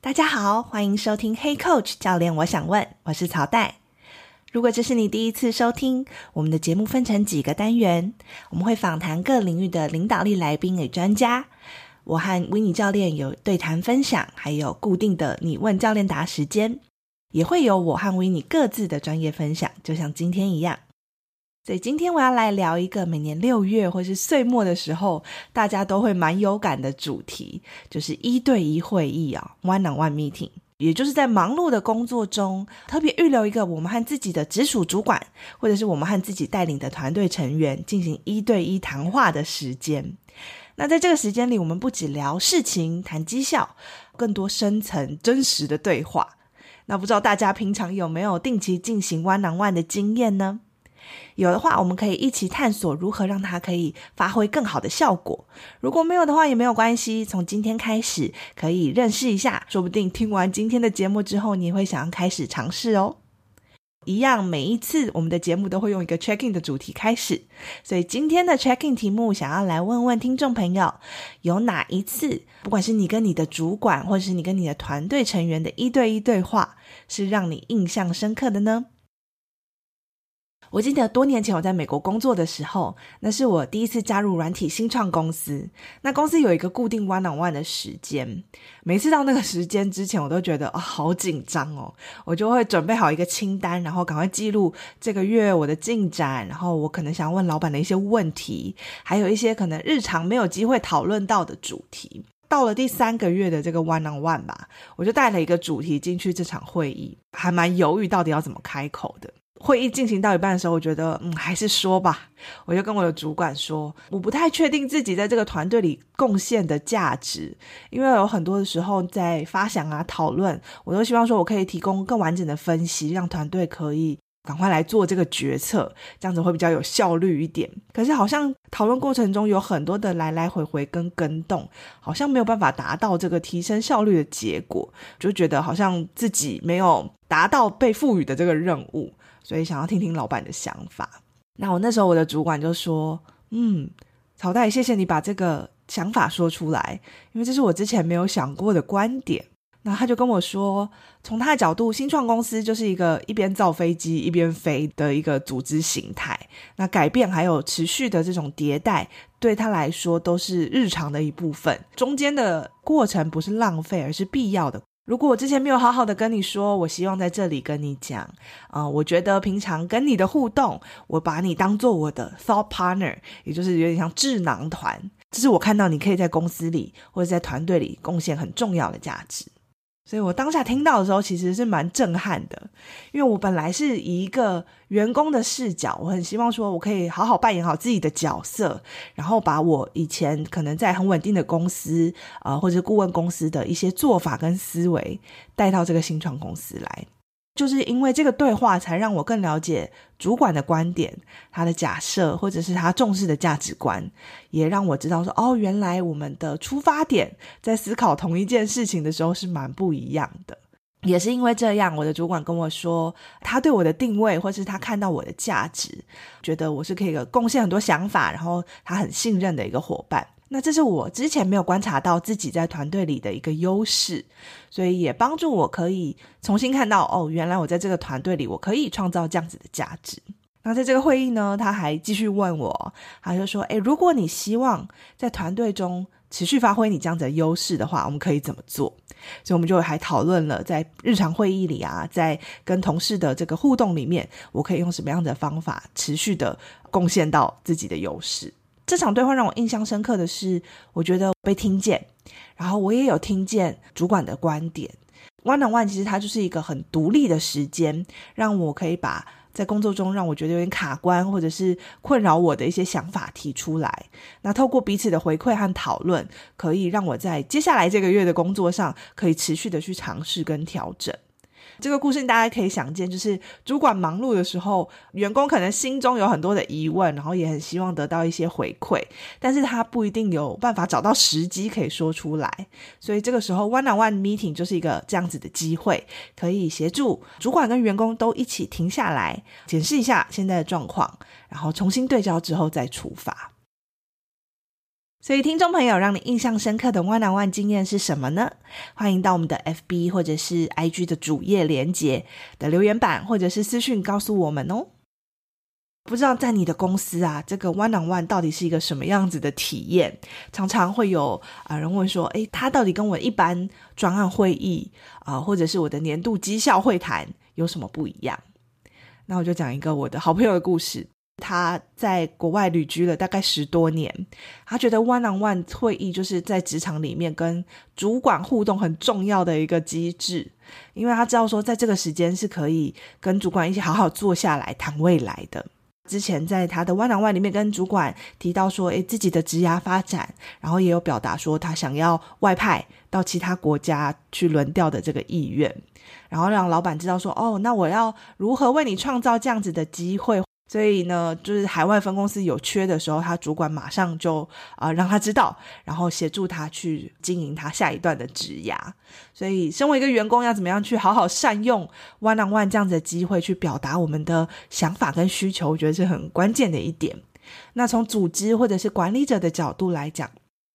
大家好，欢迎收听 Hey Coach 教练，我想问，我是曹代。如果这是你第一次收听，我们的节目分成几个单元，我们会访谈各领域的领导力来宾与专家。我和 Winnie 教练有对谈分享，还有固定的你问教练答时间。也会有我和 Winnie 各自的专业分享，就像今天一样。所以今天我要来聊一个每年六月或是岁末的时候，大家都会蛮有感的主题，就是一对一会议啊，one-on-one meeting。也就是在忙碌的工作中，特别预留一个我们和自己的直属主管，或者是我们和自己带领的团队成员进行一对一谈话的时间。那在这个时间里，我们不只聊事情、谈绩效，更多深层真实的对话。那不知道大家平常有没有定期进行 one-on-one 的经验呢？有的话，我们可以一起探索如何让它可以发挥更好的效果。如果没有的话，也没有关系。从今天开始，可以认识一下，说不定听完今天的节目之后，你也会想要开始尝试哦。一样，每一次我们的节目都会用一个 checking 的主题开始，所以今天的 checking 题目想要来问问听众朋友，有哪一次，不管是你跟你的主管，或者是你跟你的团队成员的一对一对话，是让你印象深刻的呢？我记得多年前我在美国工作的时候，那是我第一次加入软体新创公司。那公司有一个固定 one on one 的时间，每次到那个时间之前，我都觉得、哦、好紧张哦。我就会准备好一个清单，然后赶快记录这个月我的进展，然后我可能想问老板的一些问题，还有一些可能日常没有机会讨论到的主题。到了第三个月的这个 one on one 吧，我就带了一个主题进去这场会议，还蛮犹豫到底要怎么开口的。会议进行到一半的时候，我觉得，嗯，还是说吧。我就跟我的主管说，我不太确定自己在这个团队里贡献的价值，因为有很多的时候在发想啊、讨论，我都希望说我可以提供更完整的分析，让团队可以赶快来做这个决策，这样子会比较有效率一点。可是好像讨论过程中有很多的来来回回跟跟动，好像没有办法达到这个提升效率的结果，就觉得好像自己没有达到被赋予的这个任务。所以想要听听老板的想法。那我那时候我的主管就说：“嗯，曹代，谢谢你把这个想法说出来，因为这是我之前没有想过的观点。”那他就跟我说，从他的角度，新创公司就是一个一边造飞机一边飞的一个组织形态。那改变还有持续的这种迭代，对他来说都是日常的一部分。中间的过程不是浪费，而是必要的。如果我之前没有好好的跟你说，我希望在这里跟你讲，啊、我觉得平常跟你的互动，我把你当做我的 thought partner，也就是有点像智囊团，这是我看到你可以在公司里或者在团队里贡献很重要的价值。所以我当下听到的时候，其实是蛮震撼的，因为我本来是以一个员工的视角，我很希望说我可以好好扮演好自己的角色，然后把我以前可能在很稳定的公司啊、或者顾问公司的一些做法跟思维带到这个新创公司来。就是因为这个对话，才让我更了解主管的观点，他的假设，或者是他重视的价值观，也让我知道说，哦，原来我们的出发点在思考同一件事情的时候是蛮不一样的。也是因为这样，我的主管跟我说，他对我的定位，或是他看到我的价值，觉得我是可以贡献很多想法，然后他很信任的一个伙伴。那这是我之前没有观察到自己在团队里的一个优势，所以也帮助我可以重新看到哦，原来我在这个团队里我可以创造这样子的价值。那在这个会议呢，他还继续问我，他就说：“诶，如果你希望在团队中持续发挥你这样子的优势的话，我们可以怎么做？”所以我们就还讨论了在日常会议里啊，在跟同事的这个互动里面，我可以用什么样的方法持续的贡献到自己的优势。这场对话让我印象深刻的是，我觉得被听见，然后我也有听见主管的观点。One on one 其实它就是一个很独立的时间，让我可以把在工作中让我觉得有点卡关或者是困扰我的一些想法提出来。那透过彼此的回馈和讨论，可以让我在接下来这个月的工作上可以持续的去尝试跟调整。这个故事大家可以想见，就是主管忙碌的时候，员工可能心中有很多的疑问，然后也很希望得到一些回馈，但是他不一定有办法找到时机可以说出来。所以这个时候，one-on-one meeting 就是一个这样子的机会，可以协助主管跟员工都一起停下来，检视一下现在的状况，然后重新对焦之后再出发。所以，听众朋友，让你印象深刻的 one-on-one 经验是什么呢？欢迎到我们的 FB 或者是 IG 的主页连接的留言板，或者是私讯告诉我们哦。不知道在你的公司啊，这个 one-on-one 到底是一个什么样子的体验？常常会有啊人问说，诶，他到底跟我一般专案会议啊，或者是我的年度绩效会谈有什么不一样？那我就讲一个我的好朋友的故事。他在国外旅居了大概十多年，他觉得 one-on-one 会议就是在职场里面跟主管互动很重要的一个机制，因为他知道说在这个时间是可以跟主管一起好好坐下来谈未来的。之前在他的 one-on-one 里面跟主管提到说，诶，自己的职涯发展，然后也有表达说他想要外派到其他国家去轮调的这个意愿，然后让老板知道说，哦，那我要如何为你创造这样子的机会。所以呢，就是海外分公司有缺的时候，他主管马上就啊、让他知道，然后协助他去经营他下一段的职涯。所以，身为一个员工，要怎么样去好好善用 one-on-one 这样子的机会，去表达我们的想法跟需求，我觉得是很关键的一点。那从组织或者是管理者的角度来讲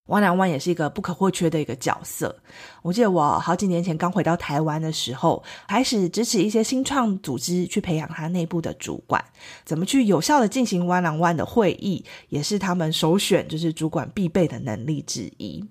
湾梁湾也是一个不可或缺的一个角色。我记得我好几年前刚回到台湾的时候，开始支持一些新创组织去培养他内部的主管，怎么去有效的进行湾梁湾的会议，也是他们首选，就是主管必备的能力之一。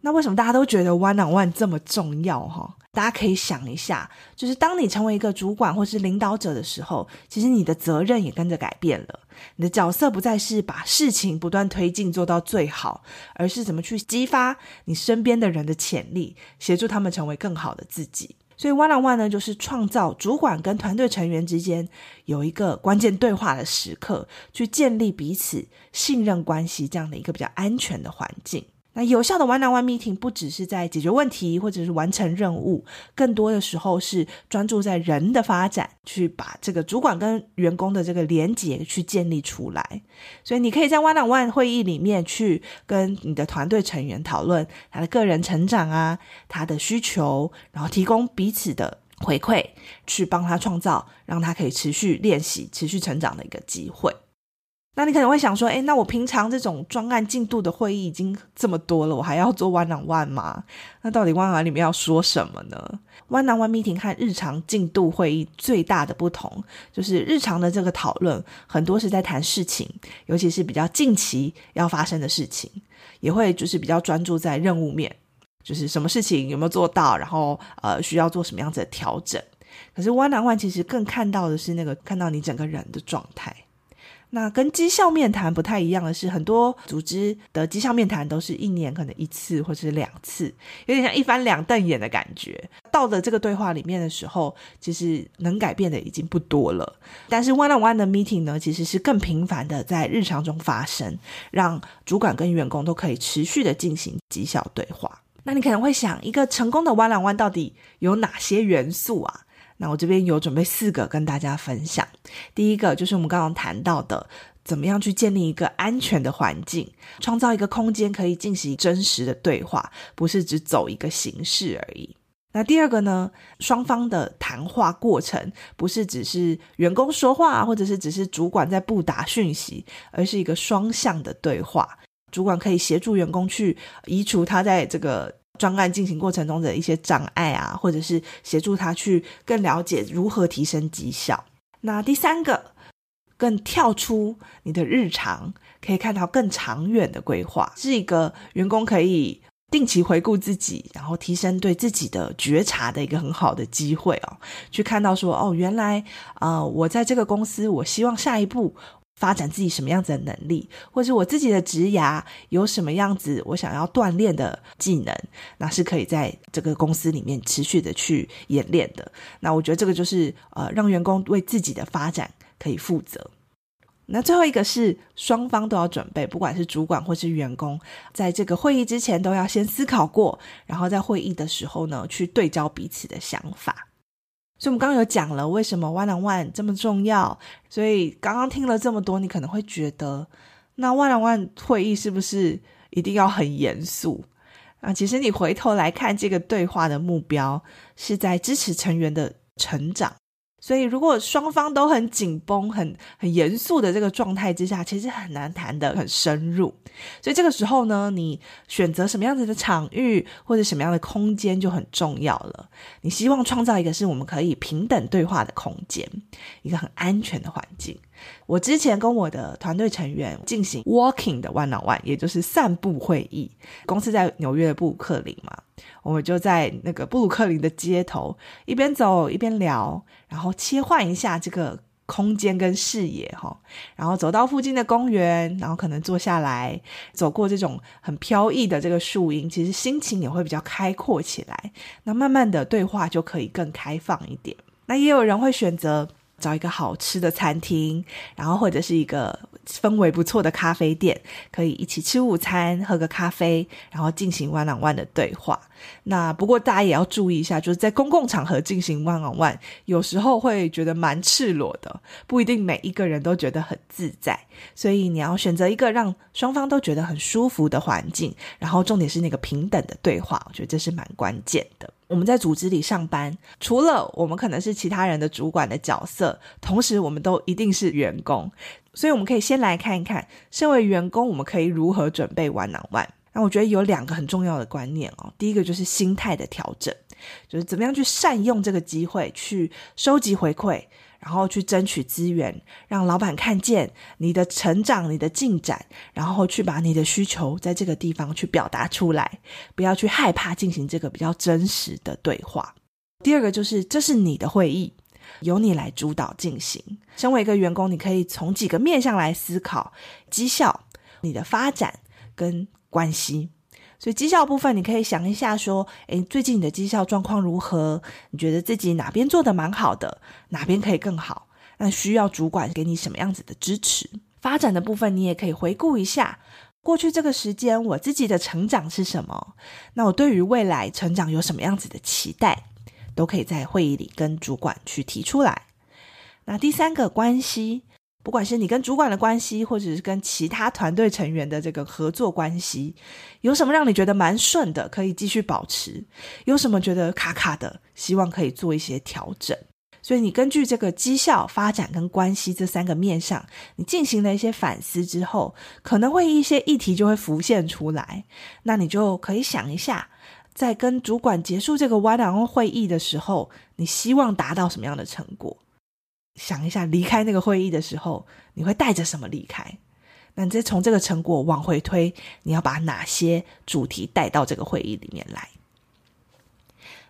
那为什么大家都觉得 one-on-one 这么重要？哈？大家可以想一下，就是当你成为一个主管或是领导者的时候，其实你的责任也跟着改变了。你的角色不再是把事情不断推进做到最好，而是怎么去激发你身边的人的潜力，协助他们成为更好的自己。所以 one-on-one 呢，就是创造主管跟团队成员之间有一个关键对话的时刻，去建立彼此信任关系，这样的一个比较安全的环境。那有效的 one-on-one meeting 不只是在解决问题或者是完成任务，更多的时候是专注在人的发展，去把这个主管跟员工的这个连结去建立出来。所以你可以在 one-on-one 会议里面去跟你的团队成员讨论他的个人成长啊，他的需求，然后提供彼此的回馈，去帮他创造让他可以持续练习、持续成长的一个机会。那你可能会想说，诶，那我平常这种专案进度的会议已经这么多了，我还要做 one-on-one 吗？那到底 one on 里面要说什么呢？one-on-one meeting 和日常进度会议最大的不同，就是日常的这个讨论很多是在谈事情，尤其是比较近期要发生的事情，也会就是比较专注在任务面，就是什么事情有没有做到，然后呃需要做什么样子的调整。可是 one-on-one 其实更看到的是那个看到你整个人的状态。那跟绩效面谈不太一样的是，很多组织的绩效面谈都是一年可能一次或是两次，有点像一翻两瞪眼的感觉。到了这个对话里面的时候，其实能改变的已经不多了。但是 one-on-one 的 meeting 呢，其实是更频繁的在日常中发生，让主管跟员工都可以持续的进行绩效对话。那你可能会想，一个成功的 one-on-one 到底有哪些元素啊？那我这边有准备四个跟大家分享。第一个就是我们刚刚谈到的，怎么样去建立一个安全的环境，创造一个空间可以进行真实的对话，不是只走一个形式而已。那第二个呢，双方的谈话过程不是只是员工说话，或者是只是主管在布达讯息，而是一个双向的对话。主管可以协助员工去移除他在这个。专案进行过程中的一些障碍啊，或者是协助他去更了解如何提升绩效。那第三个，更跳出你的日常，可以看到更长远的规划，是一个员工可以定期回顾自己，然后提升对自己的觉察的一个很好的机会哦。去看到说，哦，原来啊，我在这个公司，我希望下一步。发展自己什么样子的能力，或是我自己的职涯有什么样子我想要锻炼的技能，那是可以在这个公司里面持续的去演练的。那我觉得这个就是呃，让员工为自己的发展可以负责。那最后一个是双方都要准备，不管是主管或是员工，在这个会议之前都要先思考过，然后在会议的时候呢，去对焦彼此的想法。所以，我们刚刚有讲了为什么 one on one 这么重要。所以，刚刚听了这么多，你可能会觉得，那 one on one 会议是不是一定要很严肃？啊，其实你回头来看，这个对话的目标是在支持成员的成长。所以，如果双方都很紧绷、很很严肃的这个状态之下，其实很难谈得很深入。所以，这个时候呢，你选择什么样子的场域或者什么样的空间就很重要了。你希望创造一个是我们可以平等对话的空间，一个很安全的环境。我之前跟我的团队成员进行 walking 的 one on one，也就是散步会议。公司在纽约的布鲁克林嘛，我们就在那个布鲁克林的街头一边走一边聊，然后切换一下这个空间跟视野哈，然后走到附近的公园，然后可能坐下来，走过这种很飘逸的这个树荫，其实心情也会比较开阔起来。那慢慢的对话就可以更开放一点。那也有人会选择。找一个好吃的餐厅，然后或者是一个氛围不错的咖啡店，可以一起吃午餐，喝个咖啡，然后进行 one on one 的对话。那不过大家也要注意一下，就是在公共场合进行 one on one，有时候会觉得蛮赤裸的，不一定每一个人都觉得很自在。所以你要选择一个让双方都觉得很舒服的环境，然后重点是那个平等的对话，我觉得这是蛮关键的。我们在组织里上班，除了我们可能是其他人的主管的角色，同时我们都一定是员工，所以我们可以先来看一看，身为员工，我们可以如何准备玩难玩。那我觉得有两个很重要的观念哦，第一个就是心态的调整，就是怎么样去善用这个机会去收集回馈。然后去争取资源，让老板看见你的成长、你的进展，然后去把你的需求在这个地方去表达出来，不要去害怕进行这个比较真实的对话。第二个就是，这是你的会议，由你来主导进行。身为一个员工，你可以从几个面向来思考绩效、你的发展跟关系。所以绩效部分，你可以想一下，说，诶，最近你的绩效状况如何？你觉得自己哪边做得蛮好的，哪边可以更好？那需要主管给你什么样子的支持？发展的部分，你也可以回顾一下过去这个时间，我自己的成长是什么？那我对于未来成长有什么样子的期待？都可以在会议里跟主管去提出来。那第三个关系。不管是你跟主管的关系，或者是跟其他团队成员的这个合作关系，有什么让你觉得蛮顺的，可以继续保持；有什么觉得卡卡的，希望可以做一些调整。所以你根据这个绩效、发展跟关系这三个面上，你进行了一些反思之后，可能会一些议题就会浮现出来。那你就可以想一下，在跟主管结束这个 one-on-one 会议的时候，你希望达到什么样的成果？想一下，离开那个会议的时候，你会带着什么离开？那你再从这个成果往回推，你要把哪些主题带到这个会议里面来？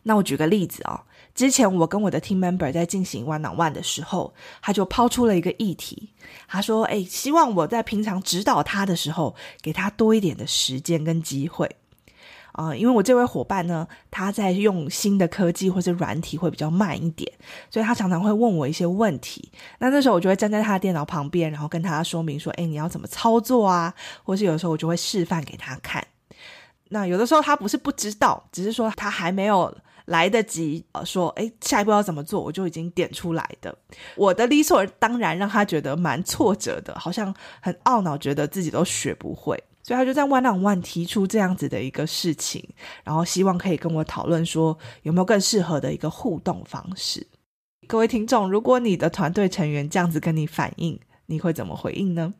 那我举个例子哦，之前我跟我的 team member 在进行 one on one 的时候，他就抛出了一个议题，他说：“哎，希望我在平常指导他的时候，给他多一点的时间跟机会。”啊、因为我这位伙伴呢，他在用新的科技或是软体会比较慢一点，所以他常常会问我一些问题。那那时候我就会站在他的电脑旁边，然后跟他说明说：“诶，你要怎么操作啊？”或是有时候我就会示范给他看。那有的时候他不是不知道，只是说他还没有来得及呃说：“诶，下一步要怎么做？”我就已经点出来的。我的理所当然让他觉得蛮挫折的，好像很懊恼，觉得自己都学不会。所以他就在 one on one 提出这样子的一个事情，然后希望可以跟我讨论说有没有更适合的一个互动方式。各位听众，如果你的团队成员这样子跟你反映，你会怎么回应呢？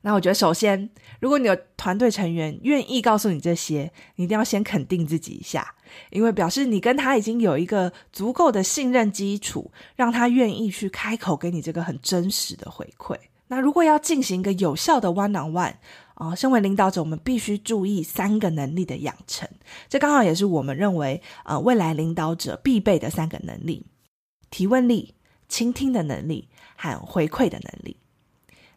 那我觉得首先，如果你的团队成员愿意告诉你这些，你一定要先肯定自己一下，因为表示你跟他已经有一个足够的信任基础，让他愿意去开口给你这个很真实的回馈。那如果要进行一个有效的 one on one，啊、身为领导者，我们必须注意三个能力的养成。这刚好也是我们认为，呃，未来领导者必备的三个能力：提问力、倾听的能力和回馈的能力。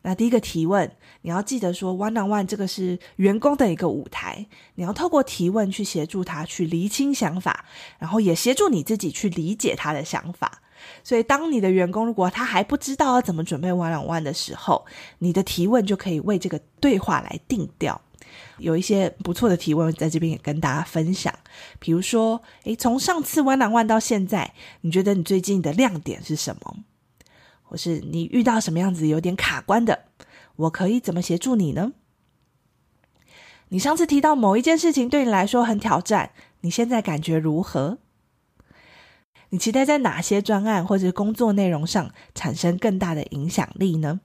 那第一个提问，你要记得说，one on one 这个是员工的一个舞台，你要透过提问去协助他去厘清想法，然后也协助你自己去理解他的想法。所以，当你的员工如果他还不知道要怎么准备 one on one 的时候，你的提问就可以为这个对话来定调。有一些不错的提问，在这边也跟大家分享。比如说，诶，从上次 one on one 到现在，你觉得你最近的亮点是什么？或是你遇到什么样子有点卡关的？我可以怎么协助你呢？你上次提到某一件事情对你来说很挑战，你现在感觉如何？你期待在哪些专案或者工作内容上产生更大的影响力呢？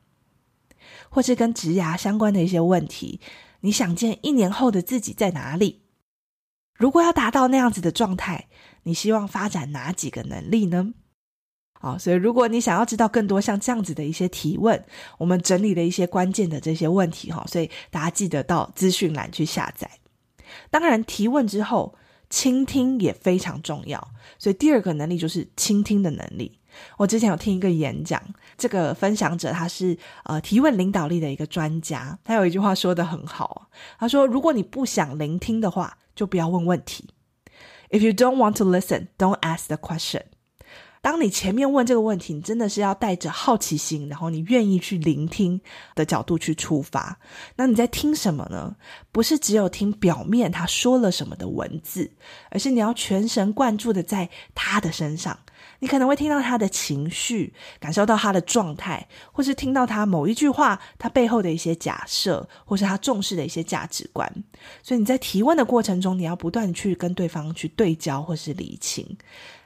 或是跟职涯相关的一些问题，你想见一年后的自己在哪里？如果要达到那样子的状态，你希望发展哪几个能力呢？好，所以如果你想要知道更多像这样子的一些提问，我们整理了一些关键的这些问题哈，所以大家记得到资讯栏去下载。当然，提问之后，倾听也非常重要，所以第二个能力就是倾听的能力。我之前有听一个演讲，这个分享者他是呃提问领导力的一个专家，他有一句话说的很好，他说：如果你不想聆听的话，就不要问问题。If you don't want to listen, don't ask the question. 当你前面问这个问题，你真的是要带着好奇心，然后你愿意去聆听的角度去出发。那你在听什么呢？不是只有听表面他说了什么的文字，而是你要全神贯注的在他的身上。你可能会听到他的情绪，感受到他的状态，或是听到他某一句话，他背后的一些假设，或是他重视的一些价值观。所以你在提问的过程中，你要不断去跟对方去对焦或是厘清。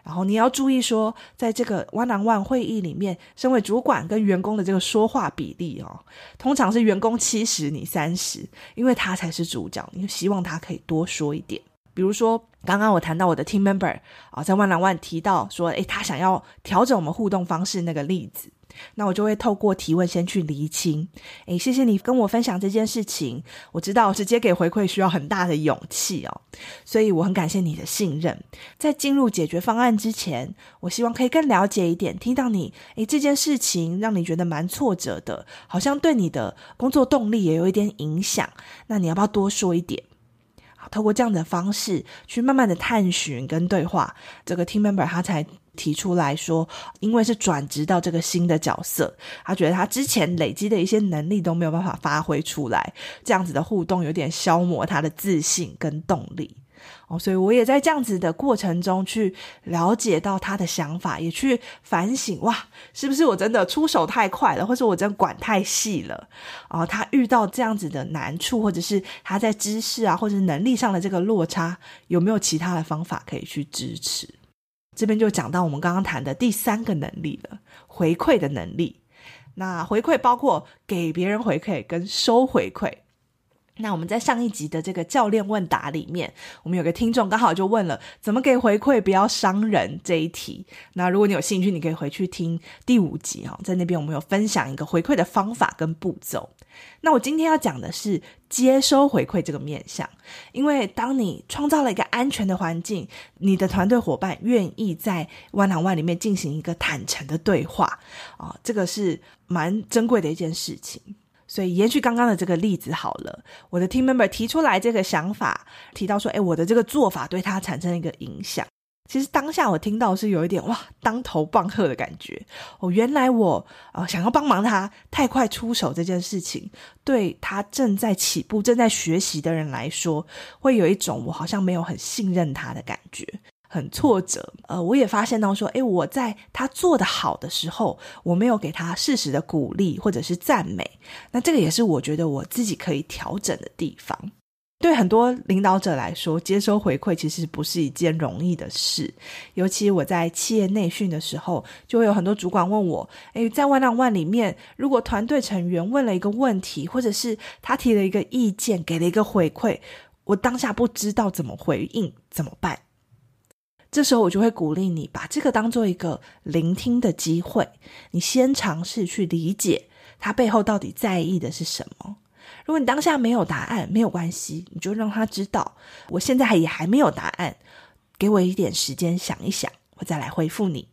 然后你要注意说，在这个 one-on-one 会议里面，身为主管跟员工的这个说话比例哦，通常是员工七十，你三十，因为他才是主角，你希望他可以多说一点。比如说，刚刚我谈到我的 team member 啊，在万蓝万提到说，诶，他想要调整我们互动方式那个例子。那我就会透过提问先去厘清，诶，谢谢你跟我分享这件事情。我知道直接给回馈需要很大的勇气哦，所以我很感谢你的信任。在进入解决方案之前，我希望可以更了解一点。听到你，诶，这件事情让你觉得蛮挫折的，好像对你的工作动力也有一点影响。那你要不要多说一点？透过这样的方式去慢慢的探寻跟对话，这个 team member 他才。提出来说，因为是转职到这个新的角色，他觉得他之前累积的一些能力都没有办法发挥出来，这样子的互动有点消磨他的自信跟动力哦，所以我也在这样子的过程中去了解到他的想法，也去反省，哇，是不是我真的出手太快了，或者我真的管太细了？哦，他遇到这样子的难处，或者是他在知识啊或者能力上的这个落差，有没有其他的方法可以去支持？这边就讲到我们刚刚谈的第三个能力了，回馈的能力。那回馈包括给别人回馈跟收回馈。那我们在上一集的这个教练问答里面，我们有个听众刚好就问了怎么给回馈不要伤人这一题。那如果你有兴趣，你可以回去听第五集哈，在那边我们有分享一个回馈的方法跟步骤。那我今天要讲的是接收回馈这个面向，因为当你创造了一个安全的环境，你的团队伙伴愿意在 one-on-one 里面进行一个坦诚的对话啊，这个是蛮珍贵的一件事情。所以延续刚刚的这个例子好了，我的 team member 提出来这个想法，提到说，诶，我的这个做法对他产生一个影响。其实当下我听到是有一点哇，当头棒喝的感觉哦。原来我啊、想要帮忙他太快出手这件事情，对他正在起步、正在学习的人来说，会有一种我好像没有很信任他的感觉，很挫折。呃，我也发现到说，诶，我在他做的好的时候，我没有给他适时的鼓励或者是赞美，那这个也是我觉得我自己可以调整的地方。对很多领导者来说，接收回馈其实不是一件容易的事。尤其我在企业内训的时候，就会有很多主管问我：“诶，在 one-on-one 里面，如果团队成员问了一个问题，或者是他提了一个意见，给了一个回馈，我当下不知道怎么回应，怎么办？”这时候我就会鼓励你把这个当做一个聆听的机会，你先尝试去理解他背后到底在意的是什么。如果你当下没有答案，没有关系，你就让他知道，我现在也还没有答案，给我一点时间想一想，我再来回复你。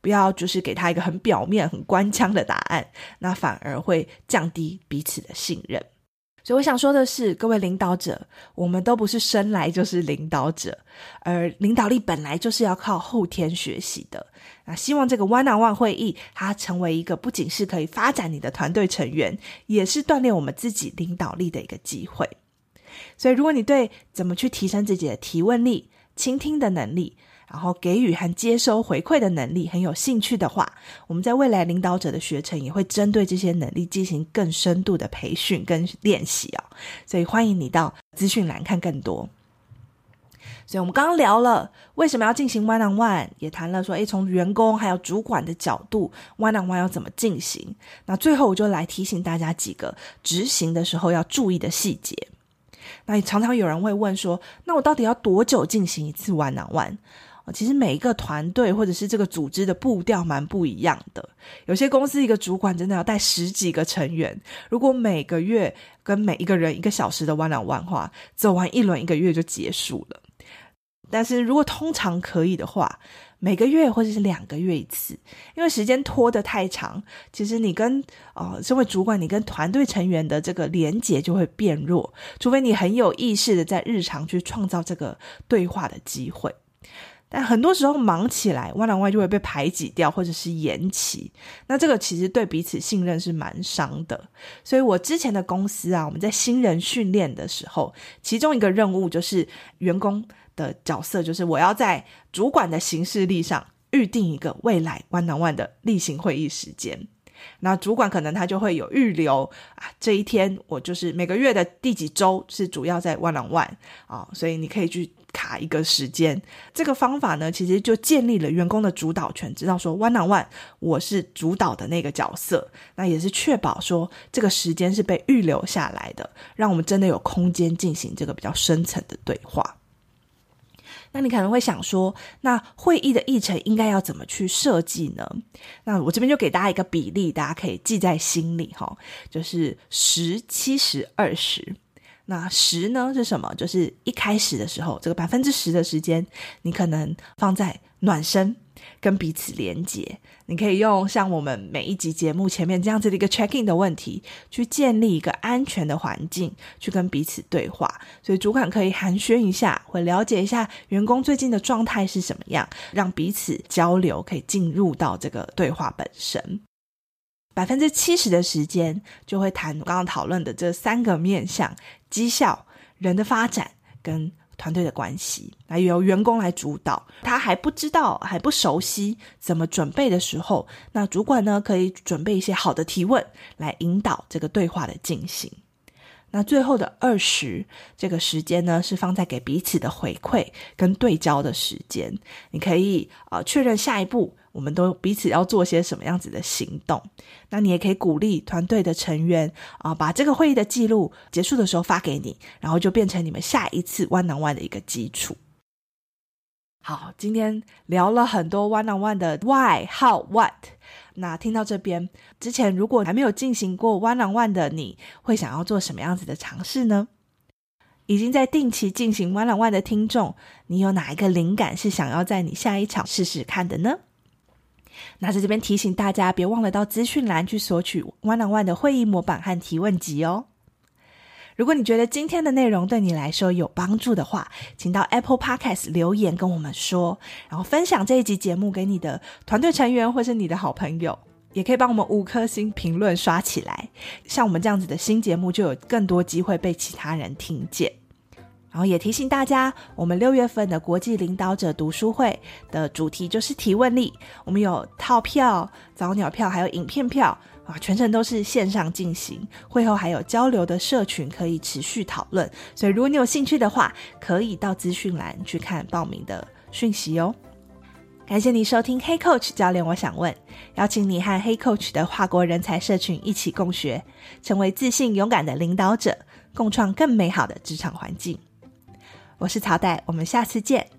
不要就是给他一个很表面、很官腔的答案，那反而会降低彼此的信任。所以我想说的是，各位领导者，我们都不是生来就是领导者，而领导力本来就是要靠后天学习的。那希望这个 one-on-one 会议，它成为一个不仅是可以发展你的团队成员，也是锻炼我们自己领导力的一个机会。所以，如果你对怎么去提升自己的提问力、倾听的能力，然后给予和接收回馈的能力很有兴趣的话，我们在未来领导者的学程也会针对这些能力进行更深度的培训跟练习哦。所以欢迎你到资讯栏看更多。所以我们刚刚聊了为什么要进行 one on one，也谈了说，诶，从员工还有主管的角度，one on one 要怎么进行？那最后我就来提醒大家几个执行的时候要注意的细节。那也常常有人会问说，那我到底要多久进行一次 one on one？其实每一个团队或者是这个组织的步调蛮不一样的。有些公司一个主管真的要带十几个成员，如果每个月跟每一个人一个小时的 one on one 话，走完一轮一个月就结束了。但是如果通常可以的话，每个月或者是两个月一次，因为时间拖得太长，其实你跟呃身为主管，你跟团队成员的这个连结就会变弱，除非你很有意识的在日常去创造这个对话的机会。但很多时候忙起来，one one 就会被排挤掉，或者是延期。那这个其实对彼此信任是蛮伤的。所以我之前的公司啊，我们在新人训练的时候，其中一个任务就是员工的角色，就是我要在主管的行事历上预定一个未来 one on one 的例行会议时间。那主管可能他就会有预留啊，这一天我就是每个月的第几周是主要在 one on one 啊，所以你可以去。卡一个时间，这个方法呢，其实就建立了员工的主导权，知道说 one on one 我是主导的那个角色，那也是确保说这个时间是被预留下来的，让我们真的有空间进行这个比较深层的对话。那你可能会想说，那会议的议程应该要怎么去设计呢？那我这边就给大家一个比例，大家可以记在心里哈，就是十七十二十。那十呢是什么？就是一开始的时候，这个百分之十的时间，你可能放在暖身，跟彼此连接。你可以用像我们每一集节目前面这样子的一个 check in 的问题，去建立一个安全的环境，去跟彼此对话。所以主管可以寒暄一下，会了解一下员工最近的状态是什么样，让彼此交流可以进入到这个对话本身。百分之七十的时间就会谈刚刚讨论的这三个面向：绩效、人的发展跟团队的关系，来由员工来主导。他还不知道、还不熟悉怎么准备的时候，那主管呢，可以准备一些好的提问来引导这个对话的进行。那最后的二十这个时间呢，是放在给彼此的回馈跟对焦的时间。你可以啊、呃、确认下一步。我们都彼此要做些什么样子的行动？那你也可以鼓励团队的成员啊，把这个会议的记录结束的时候发给你，然后就变成你们下一次 one on one 的一个基础。好，今天聊了很多 one on one 的 why、how、what。那听到这边之前，如果还没有进行过 one on one 的，你会想要做什么样子的尝试呢？已经在定期进行 one on one 的听众，你有哪一个灵感是想要在你下一场试试看的呢？那在这边提醒大家，别忘了到资讯栏去索取 One on One 的会议模板和提问集哦。如果你觉得今天的内容对你来说有帮助的话，请到 Apple Podcast 留言跟我们说，然后分享这一集节目给你的团队成员或是你的好朋友，也可以帮我们五颗星评论刷起来。像我们这样子的新节目，就有更多机会被其他人听见。然后也提醒大家，我们六月份的国际领导者读书会的主题就是提问力。我们有套票、早鸟票，还有影片票啊，全程都是线上进行。会后还有交流的社群可以持续讨论。所以如果你有兴趣的话，可以到资讯栏去看报名的讯息哦。感谢你收听黑 Coach 教练，我想问，邀请你和黑 Coach 的跨国人才社群一起共学，成为自信勇敢的领导者，共创更美好的职场环境。我是曹代，我们下次见。